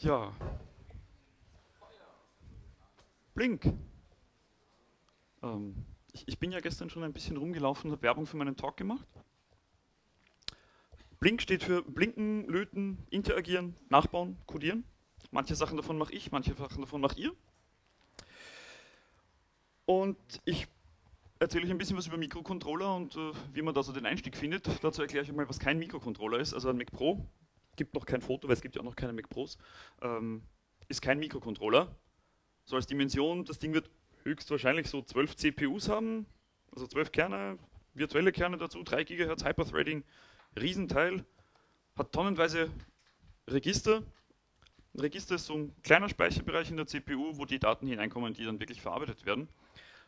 Ja. Blink. Ähm, ich, ich, bin ja gestern schon ein bisschen rumgelaufen und habe Werbung für meinen Talk gemacht. Blink steht für Blinken, Löten, Interagieren, Nachbauen, Codieren. Manche Sachen davon mache ich, manche Sachen davon macht ihr. Und ich erzähle euch ein bisschen was über Mikrocontroller und äh, wie man da so den Einstieg findet. Dazu erkläre ich euch mal, was kein Mikrocontroller ist. Also ein Mac Pro, gibt noch kein Foto, weil es gibt ja auch noch keine Mac Pros, ähm, ist kein Mikrocontroller. So als Dimension, das Ding wird höchstwahrscheinlich so 12 CPUs haben, also 12 Kerne, virtuelle Kerne dazu, 3 GHz Hyperthreading, Riesenteil, hat tonnenweise Register. Ein Register ist so ein kleiner Speicherbereich in der CPU, wo die Daten hineinkommen, die dann wirklich verarbeitet werden.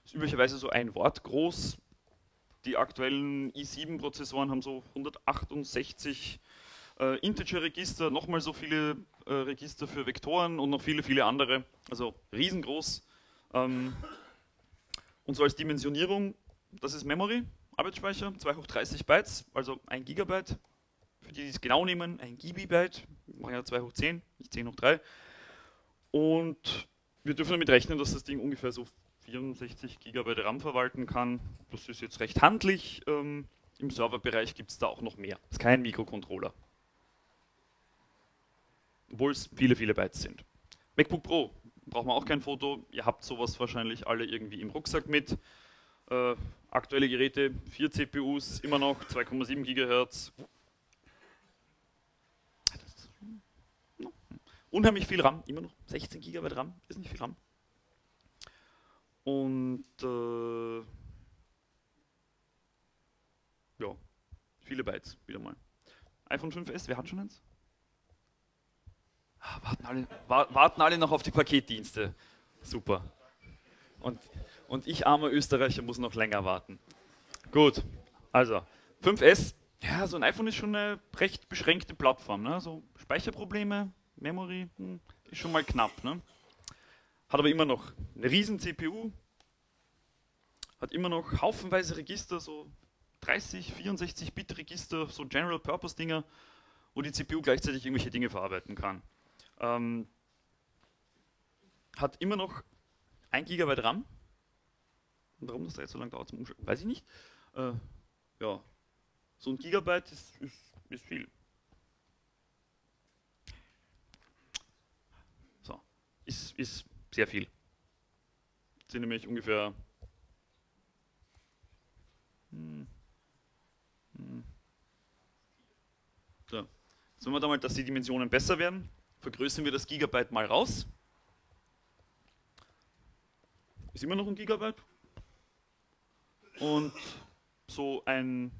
Ist üblicherweise so ein Wort groß. Die aktuellen i7-Prozessoren haben so 168 äh, Integer-Register, nochmal so viele äh, Register für Vektoren und noch viele, viele andere. Also riesengroß. Ähm, und so als Dimensionierung, das ist Memory, Arbeitsspeicher, 2 hoch 30 Bytes, also 1 Gigabyte. Für die, die es genau nehmen, ein Gigabyte, machen ja 2 hoch 10, nicht 10 hoch 3. Und wir dürfen damit rechnen, dass das Ding ungefähr so 64 Gigabyte RAM verwalten kann. Das ist jetzt recht handlich. Ähm, Im Serverbereich gibt es da auch noch mehr. Das ist kein Mikrocontroller. Obwohl es viele, viele Bytes sind. MacBook Pro braucht man auch kein Foto. Ihr habt sowas wahrscheinlich alle irgendwie im Rucksack mit. Äh, aktuelle Geräte, 4 CPUs, immer noch 2,7 GHz. Unheimlich viel RAM, immer noch 16 GB RAM, ist nicht viel RAM. Und äh, ja, viele Bytes, wieder mal. iPhone 5S, wer hat schon eins? Warten, alle, warten alle noch auf die Paketdienste. Super. Und, und ich, armer Österreicher, muss noch länger warten. Gut, also 5S, ja, so ein iPhone ist schon eine recht beschränkte Plattform. Ne? So Speicherprobleme, Memory, hm, ist schon mal knapp. Ne? Hat aber immer noch eine riesen CPU, hat immer noch haufenweise Register, so 30, 64 Bit Register, so General Purpose Dinger, wo die CPU gleichzeitig irgendwelche Dinge verarbeiten kann. Ähm, hat immer noch 1 GB RAM. Und warum das da jetzt so lange dauert zum Umschalten, weiß ich nicht. Äh, ja, so ein Gigabyte ist, ist, ist viel. So, ist, ist sehr viel. Das sind nämlich ungefähr hm. Hm. So. Sagen wir da mal, dass die Dimensionen besser werden vergrößern wir das Gigabyte mal raus. Ist immer noch ein Gigabyte. Und so ein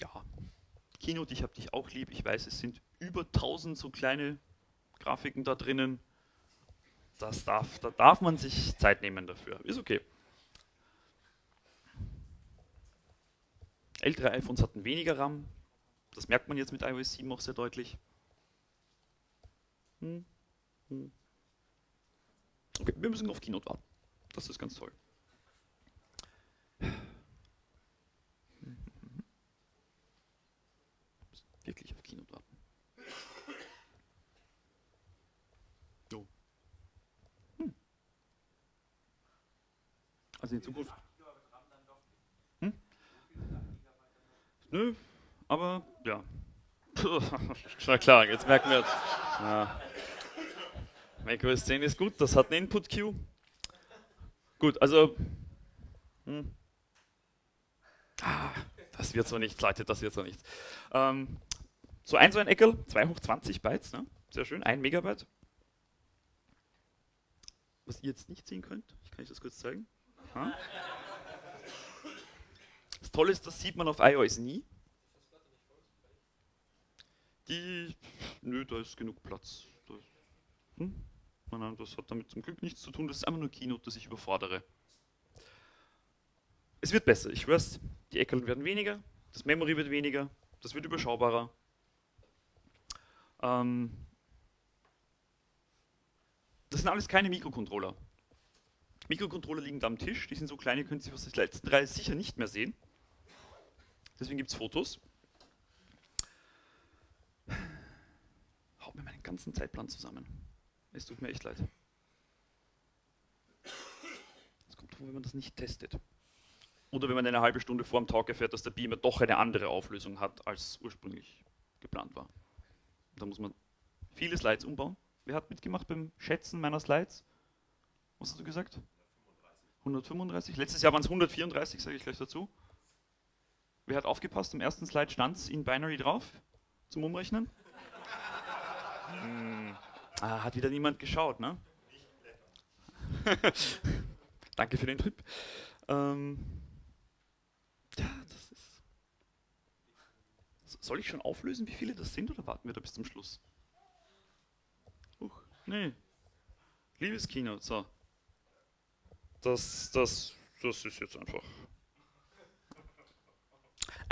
ja, Keynote, ich habe dich auch lieb. Ich weiß, es sind über 1000 so kleine Grafiken da drinnen. Das darf, da darf man sich Zeit nehmen dafür. Ist okay. Ältere iPhones hatten weniger RAM. Das merkt man jetzt mit iOS 7 auch sehr deutlich. Hm. Hm. Okay, wir müssen auf Keynote warten. Das ist ganz toll. Wirklich auf Keynote warten. Hm. Also in Zukunft. Nö, aber ja. Na klar, jetzt merken wir. Ja. macOS 10 ist gut, das hat eine Input-Queue. Gut, also. Hm. Ah, das wird so nichts, Leute, das wird so nichts. Ähm, so ein so ein Eckel, 2 hoch 20 Bytes, ne? sehr schön, 1 Megabyte. Was ihr jetzt nicht sehen könnt, ich kann euch das kurz zeigen. Ha? Das Tolle ist, das sieht man auf iOS nie. Die, nö, da ist genug Platz. Das, hm? nein, das hat damit zum Glück nichts zu tun, das ist einfach nur Keynote, das ich überfordere. Es wird besser, ich weiß, die Eckeln werden weniger, das Memory wird weniger, das wird überschaubarer. Ähm, das sind alles keine Mikrocontroller. Mikrocontroller liegen da am Tisch, die sind so klein, ihr könnt sie aus den letzten drei sicher nicht mehr sehen. Deswegen gibt es Fotos. Haut mir meinen ganzen Zeitplan zusammen. Es tut mir echt leid. Es kommt vor, wenn man das nicht testet. Oder wenn man eine halbe Stunde vor dem Talk erfährt, dass der Beamer doch eine andere Auflösung hat, als ursprünglich geplant war. Da muss man viele Slides umbauen. Wer hat mitgemacht beim Schätzen meiner Slides? Was hast du gesagt? 135. Letztes Jahr waren es 134, sage ich gleich dazu. Wer hat aufgepasst? Im ersten Slide stand es in Binary drauf zum Umrechnen. Hm. Ah, hat wieder niemand geschaut, ne? Danke für den Tipp. Ähm, ja, das ist. Soll ich schon auflösen, wie viele das sind, oder warten wir da bis zum Schluss? Huch, nee. Liebes Kino, so. Das, das, das ist jetzt einfach.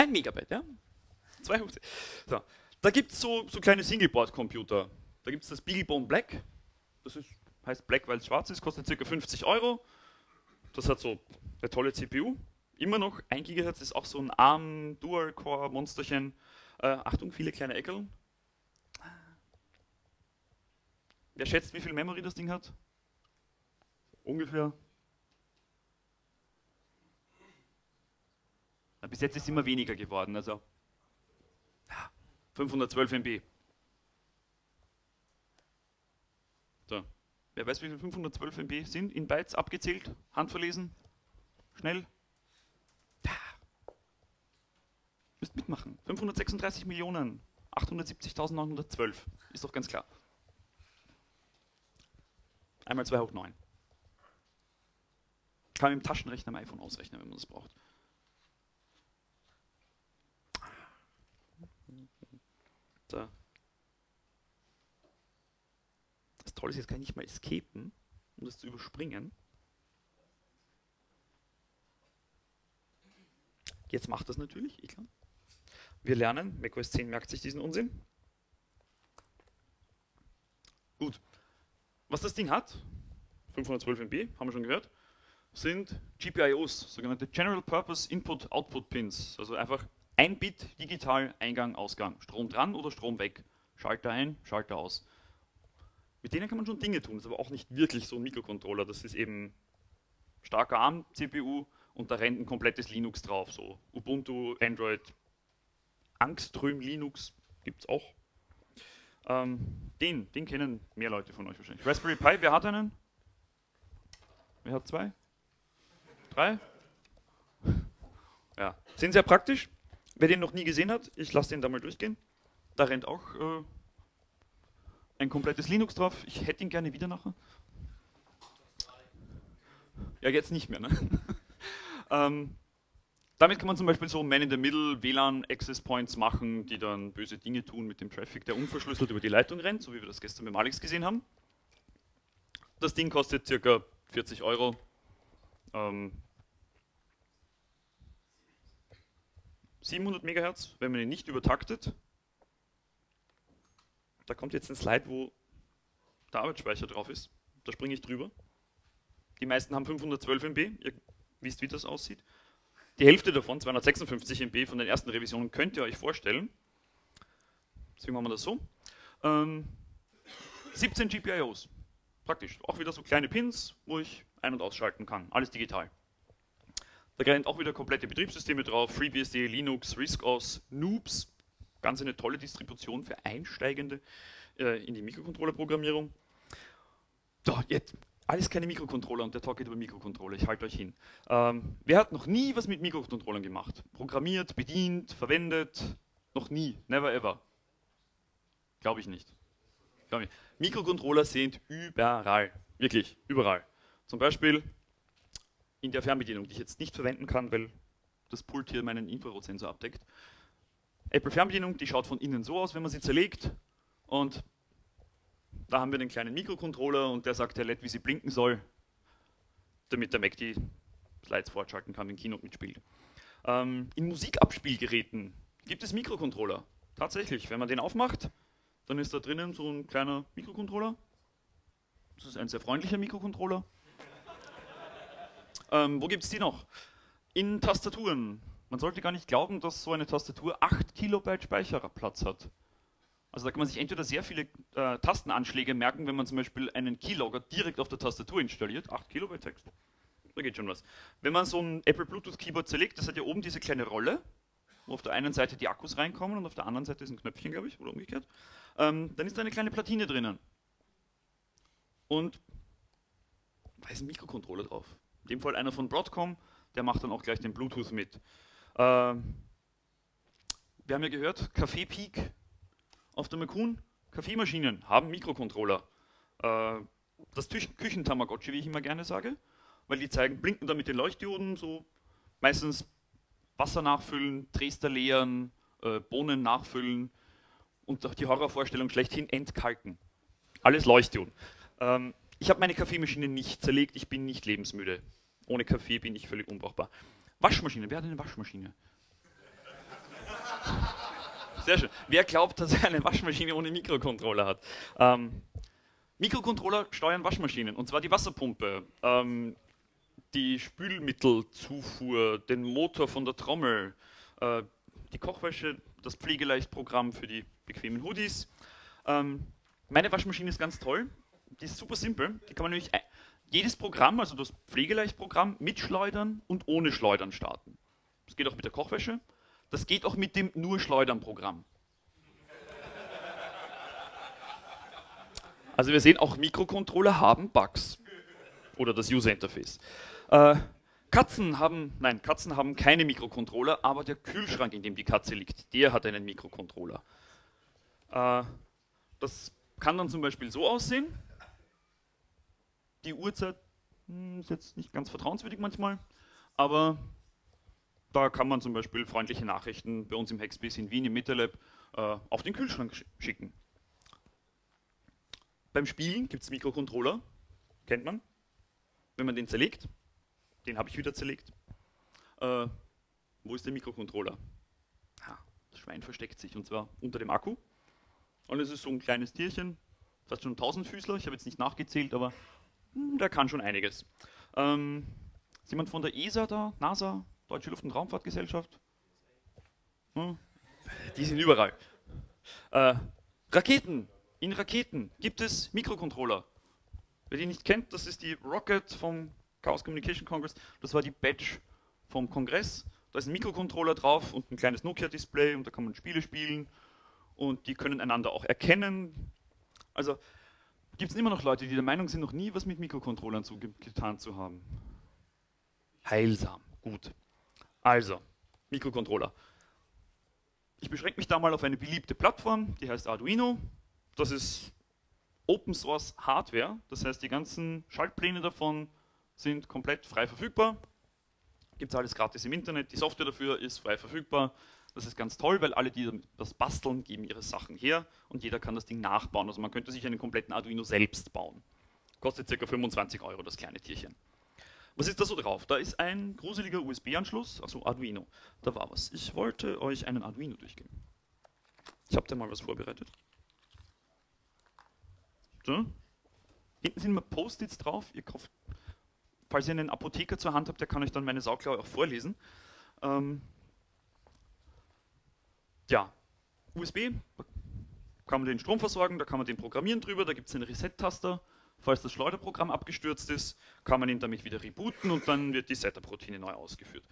Ein Megabyte, ja? 200. So. Da gibt es so, so kleine Singleboard-Computer. Da gibt es das Beaglebone Black. Das ist, heißt Black, weil es schwarz ist, kostet ca. 50 Euro. Das hat so eine tolle CPU. Immer noch 1 GHz ist auch so ein ARM Dual-Core-Monsterchen. Äh, Achtung, viele kleine Eckeln. Wer schätzt, wie viel Memory das Ding hat? Ungefähr. Na, bis jetzt ist es immer weniger geworden. Also 512 MB. So. Wer weiß, wie viel 512 MB sind? In Bytes abgezählt? Handverlesen? Schnell? Ja. Müsst mitmachen. 536 Millionen. 870.912. Ist doch ganz klar. Einmal 2 hoch 9. Kann man im Taschenrechner am iPhone ausrechnen, wenn man das braucht. Da. Das Tolle ist, jetzt kann ich nicht mal escapen, um das zu überspringen. Jetzt macht das natürlich, ich kann. Wir lernen, macOS 10 merkt sich diesen Unsinn. Gut. Was das Ding hat, 512 MB, haben wir schon gehört, sind GPIOs, sogenannte General Purpose Input-Output Pins. Also einfach ein Bit digital Eingang, Ausgang. Strom dran oder Strom weg. Schalter ein, Schalter aus. Mit denen kann man schon Dinge tun, das ist aber auch nicht wirklich so ein Mikrocontroller. Das ist eben starker ARM-CPU und da rennt ein komplettes Linux drauf. So Ubuntu, Android, Angström Linux gibt es auch. Ähm, den, den kennen mehr Leute von euch wahrscheinlich. Raspberry Pi, wer hat einen? Wer hat zwei? Drei? Ja, sind sehr praktisch. Wer den noch nie gesehen hat, ich lasse den da mal durchgehen. Da rennt auch äh, ein komplettes Linux drauf. Ich hätte ihn gerne wieder nachher. Ja, jetzt nicht mehr. Ne? ähm, damit kann man zum Beispiel so Man-in-the-Middle WLAN Access Points machen, die dann böse Dinge tun mit dem Traffic, der unverschlüsselt über die Leitung rennt, so wie wir das gestern mit Alex gesehen haben. Das Ding kostet ca. 40 Euro. Ähm, 700 MHz, wenn man ihn nicht übertaktet. Da kommt jetzt ein Slide, wo der Arbeitsspeicher drauf ist. Da springe ich drüber. Die meisten haben 512 MB, ihr wisst, wie das aussieht. Die Hälfte davon, 256 MB von den ersten Revisionen, könnt ihr euch vorstellen. Deswegen machen wir das so. Ähm, 17 GPIOs, praktisch. Auch wieder so kleine Pins, wo ich ein- und ausschalten kann. Alles digital. Da rennt auch wieder komplette Betriebssysteme drauf, FreeBSD, Linux, RISC-OS, Noobs, ganz eine tolle Distribution für Einsteigende äh, in die Mikrocontroller-Programmierung. So, jetzt alles keine Mikrocontroller und der Talk geht über Mikrocontroller, ich halte euch hin. Ähm, wer hat noch nie was mit Mikrocontrollern gemacht? Programmiert, bedient, verwendet? Noch nie, never ever. Glaube ich nicht. Glaub ich. Mikrocontroller sind überall, wirklich überall. Zum Beispiel in der Fernbedienung, die ich jetzt nicht verwenden kann, weil das Pult hier meinen Infrarotsensor abdeckt. Apple Fernbedienung, die schaut von innen so aus, wenn man sie zerlegt. Und da haben wir den kleinen Mikrocontroller und der sagt der LED, wie sie blinken soll, damit der Mac die Slides fortschalten kann, wenn Keynote mitspielt. Ähm, in Musikabspielgeräten gibt es Mikrocontroller. Tatsächlich, wenn man den aufmacht, dann ist da drinnen so ein kleiner Mikrocontroller. Das ist ein sehr freundlicher Mikrocontroller. Ähm, wo gibt es die noch? In Tastaturen. Man sollte gar nicht glauben, dass so eine Tastatur 8 Kilobyte Speicherplatz hat. Also da kann man sich entweder sehr viele äh, Tastenanschläge merken, wenn man zum Beispiel einen Keylogger direkt auf der Tastatur installiert. 8 Kilobyte Text. Da geht schon was. Wenn man so ein Apple Bluetooth Keyboard zerlegt, das hat ja oben diese kleine Rolle, wo auf der einen Seite die Akkus reinkommen und auf der anderen Seite ist ein Knöpfchen, glaube ich, oder umgekehrt. Ähm, dann ist da eine kleine Platine drinnen. Und da ist ein Mikrocontroller drauf. In dem Fall einer von Broadcom, der macht dann auch gleich den Bluetooth mit. Ähm, wir haben ja gehört, Café Peak auf der Makun, Kaffeemaschinen haben Mikrocontroller. Äh, das Küchentamagotchi, wie ich immer gerne sage, weil die zeigen, blinken da mit den Leuchtdioden, so meistens Wasser nachfüllen, Dresder leeren, äh, Bohnen nachfüllen und die Horrorvorstellung schlechthin entkalken. Alles Leuchtdioden. Ähm, ich habe meine Kaffeemaschine nicht zerlegt, ich bin nicht lebensmüde. Ohne Kaffee bin ich völlig unbrauchbar. Waschmaschine, wer hat eine Waschmaschine? Sehr schön. Wer glaubt, dass er eine Waschmaschine ohne Mikrocontroller hat? Ähm, Mikrocontroller steuern Waschmaschinen, und zwar die Wasserpumpe, ähm, die Spülmittelzufuhr, den Motor von der Trommel, äh, die Kochwäsche, das Pflegeleichtprogramm für die bequemen Hoodies. Ähm, meine Waschmaschine ist ganz toll, die ist super simpel. Die kann man nämlich jedes Programm, also das Pflegeleichtprogramm, mit Schleudern und ohne Schleudern starten. Das geht auch mit der Kochwäsche. Das geht auch mit dem nur Schleudern Programm. Also wir sehen, auch Mikrocontroller haben Bugs. Oder das User Interface. Äh, Katzen haben, nein, Katzen haben keine Mikrocontroller, aber der Kühlschrank, in dem die Katze liegt, der hat einen Mikrocontroller. Äh, das kann dann zum Beispiel so aussehen. Die Uhrzeit hm, ist jetzt nicht ganz vertrauenswürdig manchmal, aber da kann man zum Beispiel freundliche Nachrichten bei uns im Hackspace in Wien im MetaLab äh, auf den Kühlschrank sch schicken. Beim Spielen gibt es Mikrocontroller, kennt man. Wenn man den zerlegt, den habe ich wieder zerlegt. Äh, wo ist der Mikrocontroller? Ha, das Schwein versteckt sich und zwar unter dem Akku. Und es ist so ein kleines Tierchen, fast schon 1000 Füßler, ich habe jetzt nicht nachgezählt, aber der kann schon einiges. Ähm, ist jemand von der ESA da? NASA? Deutsche Luft- und Raumfahrtgesellschaft. Hm? Die sind überall. Äh, Raketen. In Raketen gibt es Mikrocontroller. Wer die nicht kennt, das ist die Rocket vom Chaos Communication Congress. Das war die Badge vom Kongress. Da ist ein Mikrocontroller drauf und ein kleines Nokia-Display und da kann man Spiele spielen und die können einander auch erkennen. Also gibt es immer noch Leute, die der Meinung sind, noch nie was mit Mikrocontrollern zu, getan zu haben. Heilsam, gut. Also, Mikrocontroller. Ich beschränke mich da mal auf eine beliebte Plattform, die heißt Arduino. Das ist Open Source Hardware, das heißt, die ganzen Schaltpläne davon sind komplett frei verfügbar. Gibt es alles gratis im Internet, die Software dafür ist frei verfügbar. Das ist ganz toll, weil alle, die das basteln, geben ihre Sachen her und jeder kann das Ding nachbauen. Also man könnte sich einen kompletten Arduino selbst bauen. Kostet ca. 25 Euro das kleine Tierchen. Was ist da so drauf? Da ist ein gruseliger USB-Anschluss, also Arduino. Da war was. Ich wollte euch einen Arduino durchgeben. Ich habe da mal was vorbereitet. So. Hinten sind mal Post-its drauf. Ihr kauft, falls ihr einen Apotheker zur Hand habt, der kann euch dann meine Sauklaue auch vorlesen. Ähm, ja, USB kann man den Strom versorgen, da kann man den programmieren drüber, da gibt es einen Reset-Taster Falls das Schleuderprogramm abgestürzt ist, kann man ihn damit wieder rebooten und dann wird die Setup-Routine neu ausgeführt.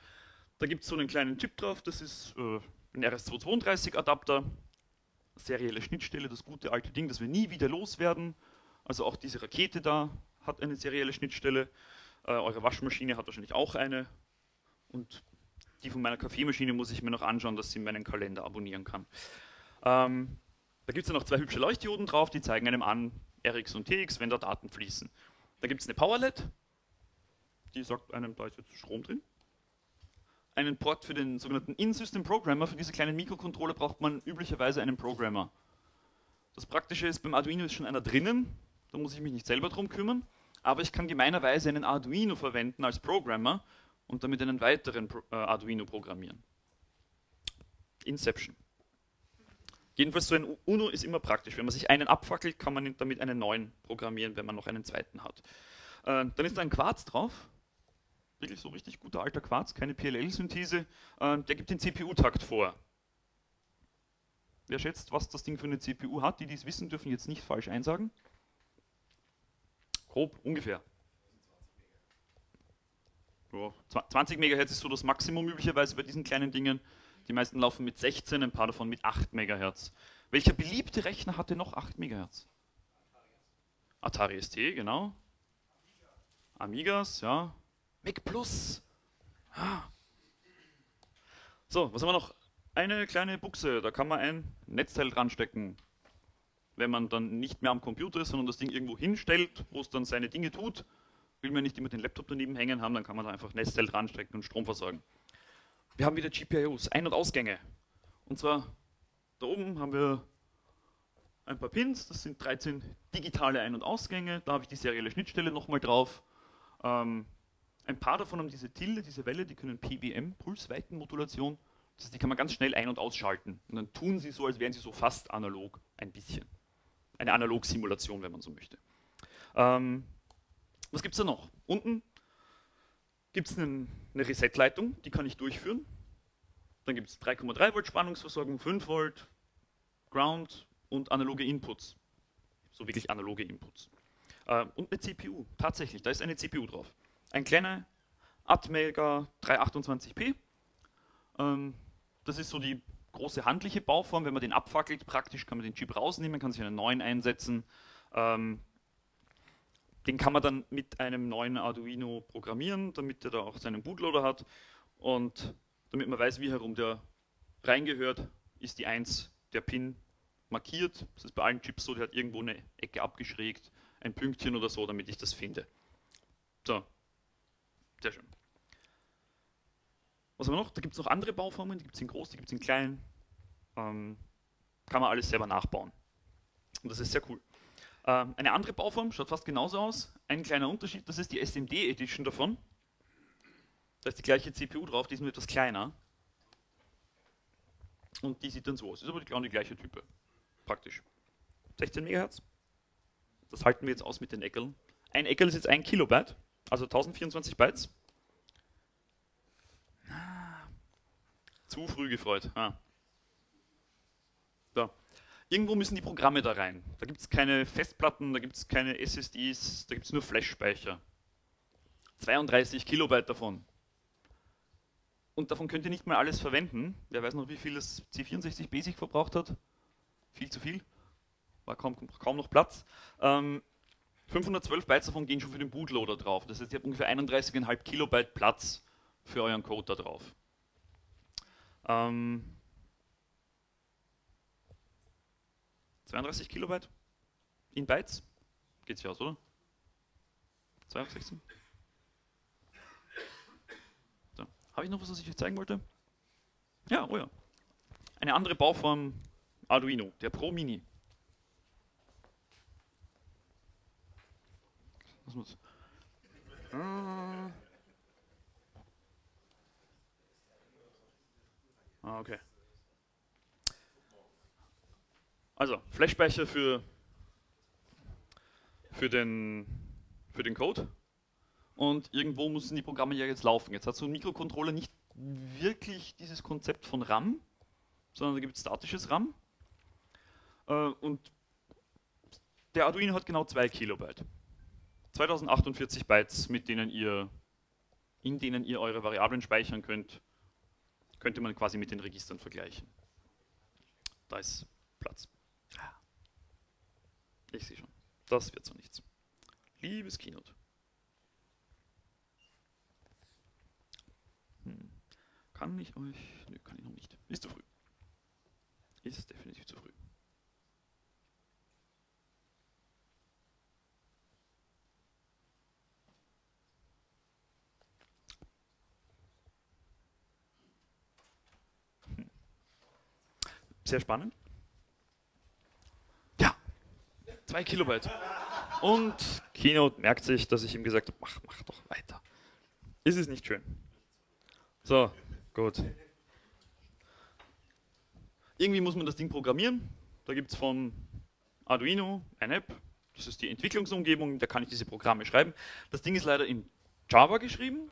Da gibt es so einen kleinen Chip drauf, das ist äh, ein RS232-Adapter, serielle Schnittstelle, das gute alte Ding, das wir nie wieder loswerden. Also auch diese Rakete da hat eine serielle Schnittstelle. Äh, eure Waschmaschine hat wahrscheinlich auch eine. Und die von meiner Kaffeemaschine muss ich mir noch anschauen, dass sie meinen Kalender abonnieren kann. Ähm, da gibt es noch zwei hübsche Leuchtdioden drauf, die zeigen einem an, RX und TX, wenn da Daten fließen. Da gibt es eine Powerlet, die sagt einem, da ist jetzt Strom drin. Einen Port für den sogenannten In-System Programmer. Für diese kleinen Mikrocontroller braucht man üblicherweise einen Programmer. Das Praktische ist, beim Arduino ist schon einer drinnen, da muss ich mich nicht selber drum kümmern, aber ich kann gemeinerweise einen Arduino verwenden als Programmer und damit einen weiteren äh, Arduino programmieren. Inception. Jedenfalls so ein UNO ist immer praktisch. Wenn man sich einen abfackelt, kann man damit einen neuen programmieren, wenn man noch einen zweiten hat. Äh, dann ist da ein Quarz drauf. Wirklich so richtig guter alter Quarz, keine PLL-Synthese. Äh, der gibt den CPU-Takt vor. Wer schätzt, was das Ding für eine CPU hat? Die, die es wissen, dürfen jetzt nicht falsch einsagen. Grob, ungefähr. Ja, 20 MHz ist so das Maximum üblicherweise bei diesen kleinen Dingen. Die meisten laufen mit 16, ein paar davon mit 8 MHz. Welcher beliebte Rechner hatte noch 8 MHz? Atari ST, genau. Amigas, ja. Mac Plus. Ah. So, was haben wir noch? Eine kleine Buchse, da kann man ein Netzteil dran stecken. Wenn man dann nicht mehr am Computer ist, sondern das Ding irgendwo hinstellt, wo es dann seine Dinge tut, will man nicht immer den Laptop daneben hängen haben, dann kann man da einfach Netzteil dran stecken und Strom versorgen. Wir haben wieder GPIOs, Ein- und Ausgänge. Und zwar da oben haben wir ein paar Pins, das sind 13 digitale Ein- und Ausgänge, da habe ich die serielle Schnittstelle nochmal drauf. Ähm, ein paar davon haben diese Tilde, diese Welle, die können PWM, Pulsweitenmodulation, das heißt, die kann man ganz schnell ein- und ausschalten. Und dann tun sie so, als wären sie so fast analog, ein bisschen. Eine Analog-Simulation, wenn man so möchte. Ähm, was gibt es da noch? Unten gibt es eine Reset-Leitung, die kann ich durchführen. Dann gibt es 3,3 Volt Spannungsversorgung, 5 Volt, Ground und analoge Inputs. So wirklich analoge Inputs. Äh, und eine CPU, tatsächlich, da ist eine CPU drauf. Ein kleiner Atmega 328p. Ähm, das ist so die große handliche Bauform. Wenn man den abfackelt, praktisch kann man den Chip rausnehmen, kann sich einen neuen einsetzen. Ähm, den kann man dann mit einem neuen Arduino programmieren, damit er da auch seinen Bootloader hat. Und damit man weiß, wie herum der reingehört, ist die 1 der Pin markiert. Das ist bei allen Chips so, der hat irgendwo eine Ecke abgeschrägt, ein Pünktchen oder so, damit ich das finde. So, sehr schön. Was haben wir noch? Da gibt es noch andere Bauformen, die gibt es in groß, die gibt es in klein. Ähm, kann man alles selber nachbauen. Und das ist sehr cool. Ähm, eine andere Bauform schaut fast genauso aus. Ein kleiner Unterschied, das ist die SMD Edition davon. Da ist die gleiche CPU drauf, die ist nur etwas kleiner. Und die sieht dann so aus. Ist aber genau die gleiche Type. Praktisch. 16 MHz. Das halten wir jetzt aus mit den Eckeln. Ein Eckel ist jetzt 1 Kilobyte, also 1024 Bytes. Zu früh gefreut. Ah. Irgendwo müssen die Programme da rein. Da gibt es keine Festplatten, da gibt es keine SSDs, da gibt es nur Flash-Speicher. 32 Kilobyte davon. Und davon könnt ihr nicht mal alles verwenden. Wer weiß noch, wie viel das C64 Basic verbraucht hat? Viel zu viel. War kaum, kaum noch Platz. Ähm, 512 Bytes davon gehen schon für den Bootloader drauf. Das heißt, ihr habt ungefähr 31,5 Kilobyte Platz für euren Code da drauf. Ähm, 32 Kilobyte in Bytes. Geht sich aus, oder? 216? So. Habe ich noch was, was ich euch zeigen wollte? Ja, oh ja. Eine andere Bauform Arduino, der Pro Mini. Was muss? Ah, okay. Also, Flashspeicher für, für, den, für den Code. Und irgendwo müssen die Programme ja jetzt laufen. Jetzt hat so ein Mikrocontroller nicht wirklich dieses Konzept von RAM, sondern da gibt es statisches RAM. Äh, und der Arduino hat genau 2 Kilobyte. 2048 Bytes, mit denen ihr, in denen ihr eure Variablen speichern könnt, könnte man quasi mit den Registern vergleichen. Da ist Platz. Ich sehe schon. Das wird so nichts. Liebes Keynote. Hm. Kann ich euch... Nö, kann ich noch nicht. Ist zu früh. Ist definitiv zu früh. Hm. Sehr spannend. Ja, zwei Kilobyte. Und Keynote merkt sich, dass ich ihm gesagt habe, mach, mach doch weiter. Ist es nicht schön? So, gut. Irgendwie muss man das Ding programmieren. Da gibt es von Arduino eine App. Das ist die Entwicklungsumgebung, da kann ich diese Programme schreiben. Das Ding ist leider in Java geschrieben.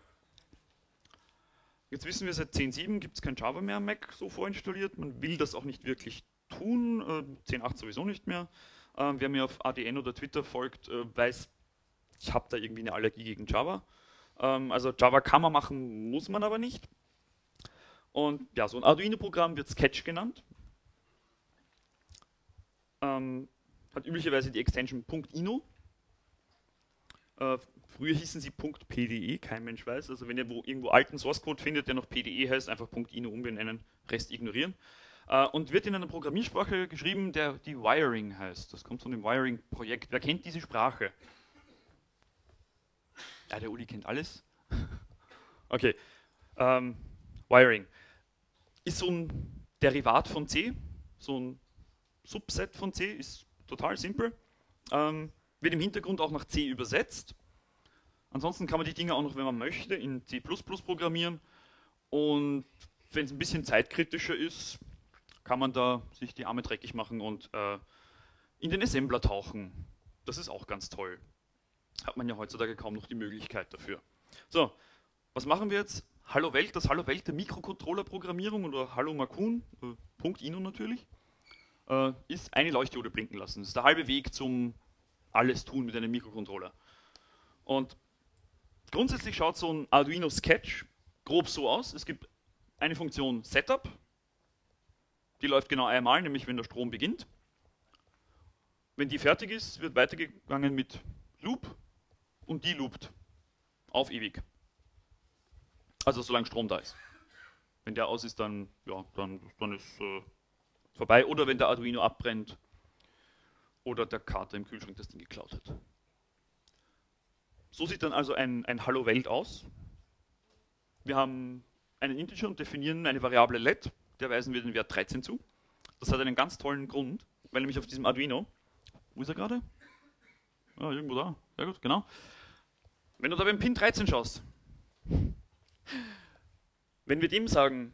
Jetzt wissen wir, seit 10.7 gibt es kein Java mehr am Mac so vorinstalliert. Man will das auch nicht wirklich tun, äh, 10.8 sowieso nicht mehr. Ähm, wer mir auf ADN oder Twitter folgt, äh, weiß, ich habe da irgendwie eine Allergie gegen Java. Ähm, also Java kann man machen, muss man aber nicht. Und ja, so ein Arduino-Programm wird Sketch genannt. Ähm, hat üblicherweise die Extension .ino. Äh, früher hießen sie .pde, kein Mensch weiß. Also wenn ihr wo, irgendwo alten Source-Code findet, der noch PDE heißt, einfach .ino umbenennen, Rest ignorieren. Äh, und wird in einer Programmiersprache geschrieben, der die Wiring heißt. Das kommt von dem Wiring-Projekt. Wer kennt diese Sprache? Ja, der Uli kennt alles. okay. Ähm, Wiring ist so ein Derivat von C, so ein Subset von C, ist total simpel. Ähm, wird im Hintergrund auch nach C übersetzt. Ansonsten kann man die Dinge auch noch, wenn man möchte, in C++ programmieren. Und wenn es ein bisschen zeitkritischer ist, kann man da sich die Arme dreckig machen und äh, in den Assembler tauchen. Das ist auch ganz toll. Hat man ja heutzutage kaum noch die Möglichkeit dafür. So, was machen wir jetzt? Hallo Welt, das Hallo Welt der Mikrocontroller-Programmierung oder Hallo Makun, äh, Punkt Ino natürlich, äh, ist eine Leuchtdiode blinken lassen. Das ist der halbe Weg zum alles tun mit einem Mikrocontroller. Und grundsätzlich schaut so ein Arduino Sketch grob so aus. Es gibt eine Funktion Setup, die läuft genau einmal, nämlich wenn der Strom beginnt. Wenn die fertig ist, wird weitergegangen mit Loop und die loopt auf ewig. Also solange Strom da ist. Wenn der aus ist, dann, ja, dann, dann ist äh, vorbei. Oder wenn der Arduino abbrennt oder der Kater im Kühlschrank das Ding geklaut hat. So sieht dann also ein, ein Hallo Welt aus. Wir haben einen Integer und definieren eine Variable let der weisen wir den Wert 13 zu. Das hat einen ganz tollen Grund, weil nämlich auf diesem Arduino, wo ist er gerade? Ah, irgendwo da, sehr gut, genau. Wenn du da beim Pin 13 schaust, wenn wir dem sagen,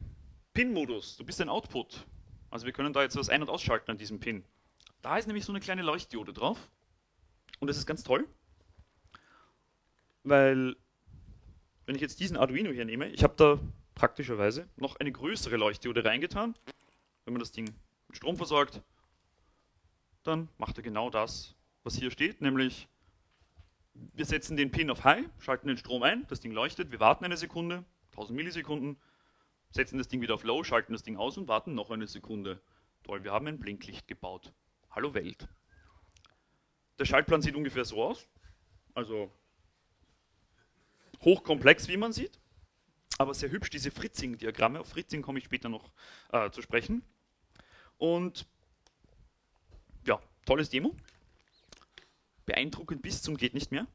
Pin-Modus, du bist ein Output, also wir können da jetzt was ein- und ausschalten an diesem Pin, da ist nämlich so eine kleine Leuchtdiode drauf und das ist ganz toll, weil wenn ich jetzt diesen Arduino hier nehme, ich habe da praktischerweise noch eine größere Leuchtdiode reingetan. Wenn man das Ding mit Strom versorgt, dann macht er genau das, was hier steht, nämlich wir setzen den Pin auf High, schalten den Strom ein, das Ding leuchtet, wir warten eine Sekunde, 1000 Millisekunden, setzen das Ding wieder auf Low, schalten das Ding aus und warten noch eine Sekunde. Toll, wir haben ein Blinklicht gebaut. Hallo Welt. Der Schaltplan sieht ungefähr so aus, also hochkomplex, wie man sieht aber sehr hübsch, diese Fritzing-Diagramme. Auf Fritzing komme ich später noch äh, zu sprechen. Und ja, tolles Demo. Beeindruckend bis zum geht nicht mehr.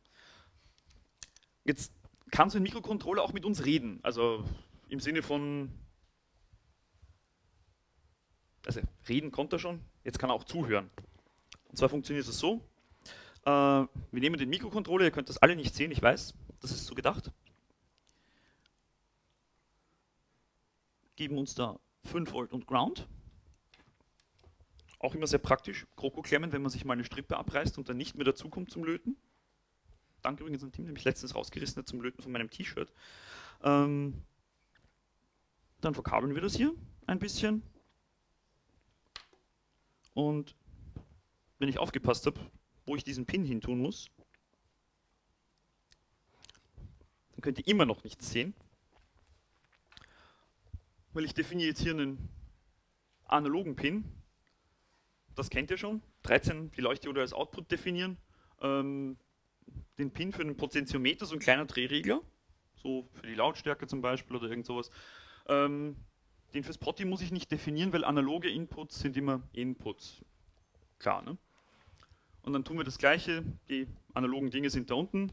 Jetzt kann so ein Mikrocontroller auch mit uns reden. Also im Sinne von, also reden konnte er schon, jetzt kann er auch zuhören. Und zwar funktioniert es so, äh, wir nehmen den Mikrocontroller, ihr könnt das alle nicht sehen, ich weiß, das ist so gedacht. Geben uns da 5 Volt und Ground. Auch immer sehr praktisch. Krokoklemmen, wenn man sich mal eine Strippe abreißt und dann nicht mehr dazukommt zum Löten. Danke übrigens an Team, der mich letztens rausgerissen hat zum Löten von meinem T-Shirt. Ähm, dann verkabeln wir das hier ein bisschen. Und wenn ich aufgepasst habe, wo ich diesen Pin hin tun muss, dann könnt ihr immer noch nichts sehen weil ich definiere jetzt hier einen analogen Pin. Das kennt ihr schon. 13 die Leuchtdiode als Output definieren. Ähm, den Pin für den Potentiometer, so ein kleiner Drehregler. So für die Lautstärke zum Beispiel oder irgend sowas. Ähm, den fürs Potty muss ich nicht definieren, weil analoge Inputs sind immer Inputs. Klar, ne? Und dann tun wir das gleiche. Die analogen Dinge sind da unten.